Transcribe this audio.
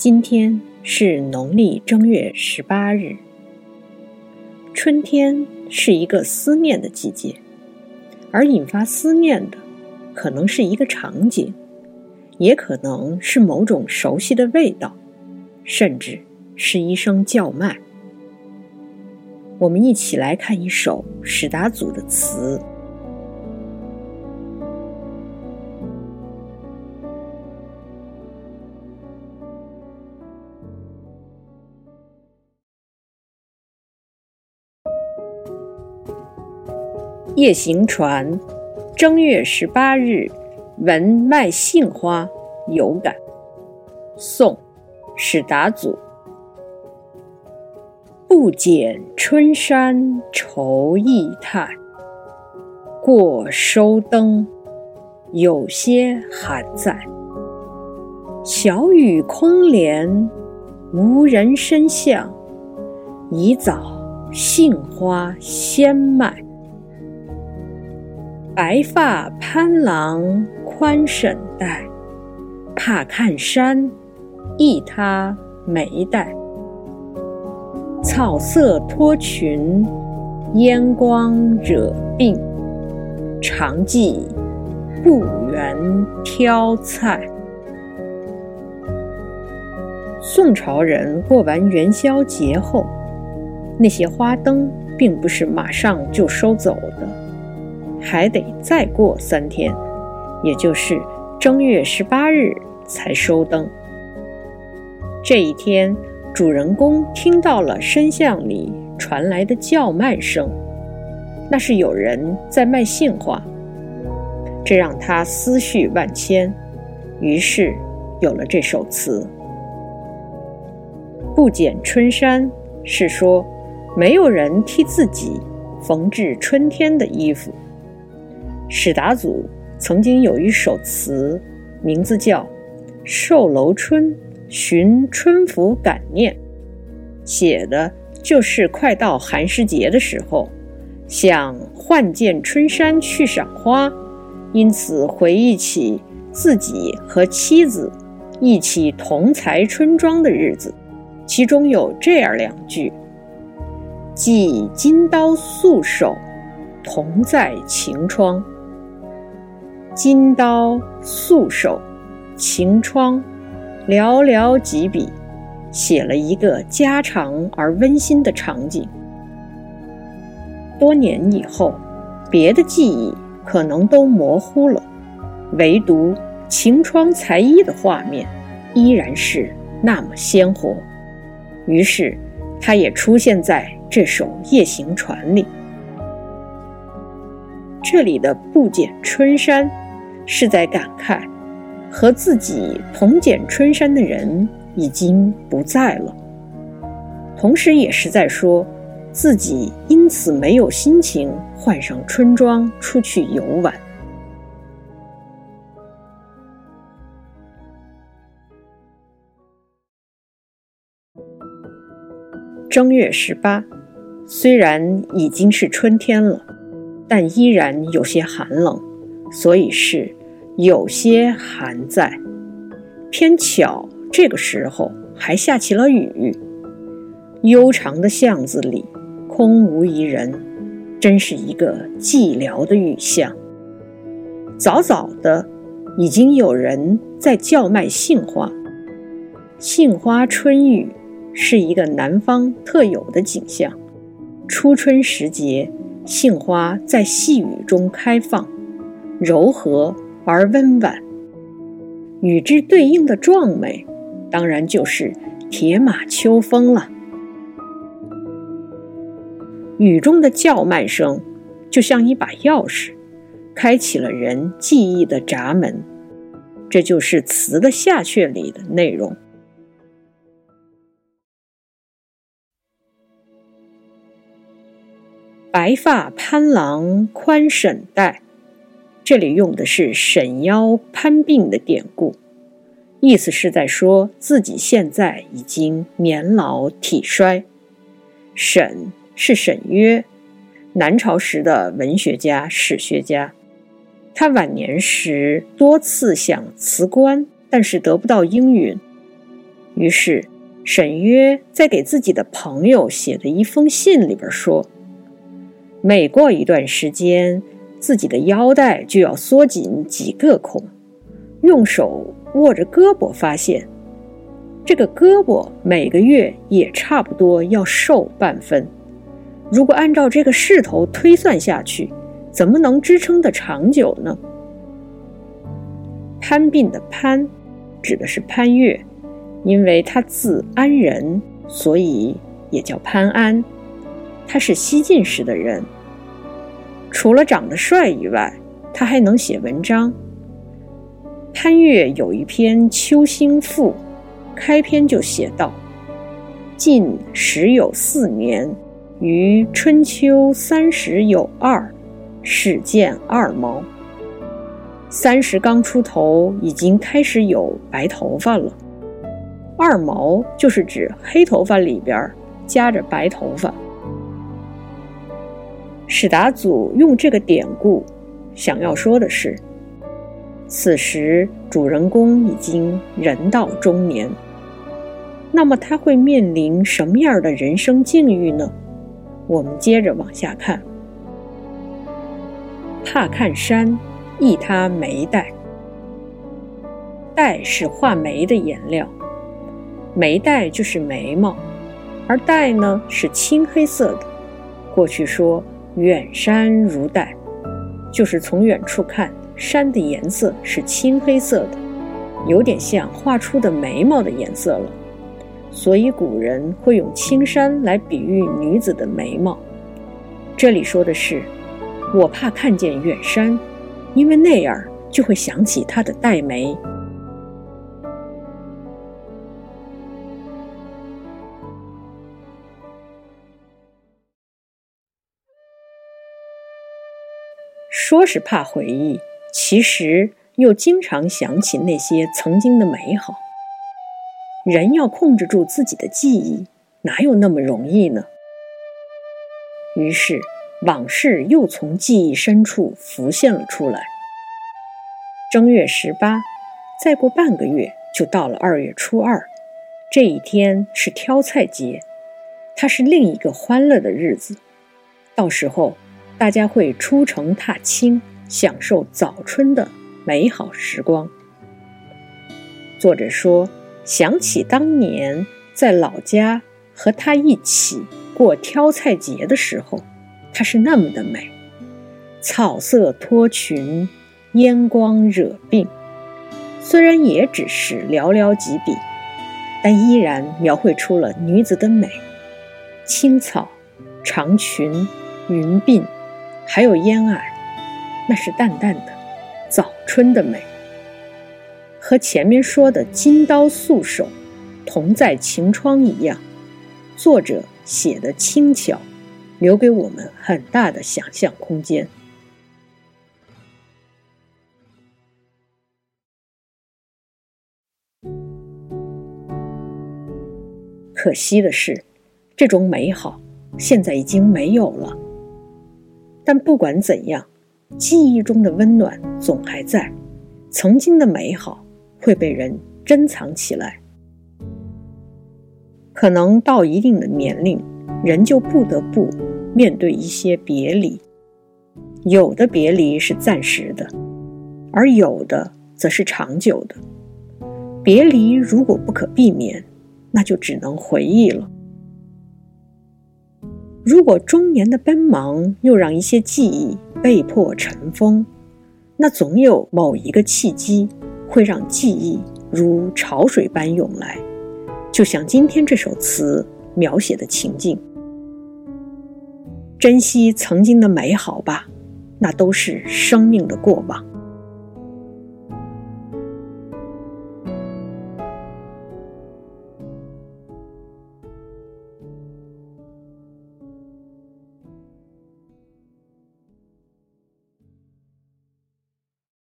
今天是农历正月十八日。春天是一个思念的季节，而引发思念的，可能是一个场景，也可能是某种熟悉的味道，甚至是一声叫卖。我们一起来看一首史达祖的词。夜行船，正月十八日，闻卖杏花，有感。宋，史达祖。不减春山愁意态，过收灯，有些寒在。小雨空帘，无人深巷，已早杏花先卖。白发潘郎宽沈带，怕看山，忆他眉黛。草色脱裙，烟光惹鬓，常记故园挑菜。宋朝人过完元宵节后，那些花灯并不是马上就收走的。还得再过三天，也就是正月十八日才收灯。这一天，主人公听到了深巷里传来的叫卖声，那是有人在卖杏花，这让他思绪万千，于是有了这首词。不剪春衫，是说没有人替自己缝制春天的衣服。史达祖曾经有一首词，名字叫《寿楼春寻春服感念》，写的就是快到寒食节的时候，想换件春衫去赏花，因此回忆起自己和妻子一起同裁春装的日子，其中有这样两句：“系金刀素手，同在晴窗。”金刀素手，晴窗，寥寥几笔，写了一个家常而温馨的场景。多年以后，别的记忆可能都模糊了，唯独晴窗裁衣的画面依然是那么鲜活。于是，它也出现在这首《夜行船》里。这里的“不剪春衫”。是在感慨，和自己同剪春衫的人已经不在了。同时，也是在说自己因此没有心情换上春装出去游玩。正月十八，虽然已经是春天了，但依然有些寒冷，所以是。有些寒在，偏巧这个时候还下起了雨。悠长的巷子里空无一人，真是一个寂寥的雨巷。早早的，已经有人在叫卖杏花。杏花春雨是一个南方特有的景象。初春时节，杏花在细雨中开放，柔和。而温婉，与之对应的壮美，当然就是铁马秋风了。雨中的叫卖声，就像一把钥匙，开启了人记忆的闸门。这就是词的下阙里的内容。白发潘郎宽沈带。这里用的是沈腰潘鬓的典故，意思是在说自己现在已经年老体衰。沈是沈约，南朝时的文学家、史学家。他晚年时多次想辞官，但是得不到应允。于是，沈约在给自己的朋友写的一封信里边说：“每过一段时间，自己的腰带就要缩紧几个孔，用手握着胳膊，发现这个胳膊每个月也差不多要瘦半分。如果按照这个势头推算下去，怎么能支撑得长久呢？”潘病的潘，指的是潘岳。因为他字安仁，所以也叫潘安。他是西晋时的人。除了长得帅以外，他还能写文章。潘岳有一篇《秋兴赋》，开篇就写道：“晋时有四年，于春秋三十有二，始见二毛。三十刚出头，已经开始有白头发了。”二毛就是指黑头发里边夹着白头发。史达祖用这个典故，想要说的是，此时主人公已经人到中年，那么他会面临什么样的人生境遇呢？我们接着往下看。怕看山，忆他眉黛。黛是画眉的颜料。眉黛就是眉毛，而黛呢是青黑色的。过去说远山如黛，就是从远处看山的颜色是青黑色的，有点像画出的眉毛的颜色了。所以古人会用青山来比喻女子的眉毛。这里说的是，我怕看见远山，因为那样就会想起她的黛眉。说是怕回忆，其实又经常想起那些曾经的美好。人要控制住自己的记忆，哪有那么容易呢？于是往事又从记忆深处浮现了出来。正月十八，再过半个月就到了二月初二，这一天是挑菜节，它是另一个欢乐的日子。到时候。大家会出城踏青，享受早春的美好时光。作者说，想起当年在老家和他一起过挑菜节的时候，她是那么的美，草色脱裙，烟光惹鬓。虽然也只是寥寥几笔，但依然描绘出了女子的美：青草、长裙、云鬓。还有烟霭，那是淡淡的早春的美，和前面说的“金刀素手，同在晴窗”一样，作者写的轻巧，留给我们很大的想象空间。可惜的是，这种美好现在已经没有了。但不管怎样，记忆中的温暖总还在，曾经的美好会被人珍藏起来。可能到一定的年龄，人就不得不面对一些别离，有的别离是暂时的，而有的则是长久的。别离如果不可避免，那就只能回忆了。如果中年的奔忙又让一些记忆被迫尘封，那总有某一个契机会让记忆如潮水般涌来，就像今天这首词描写的情境。珍惜曾经的美好吧，那都是生命的过往。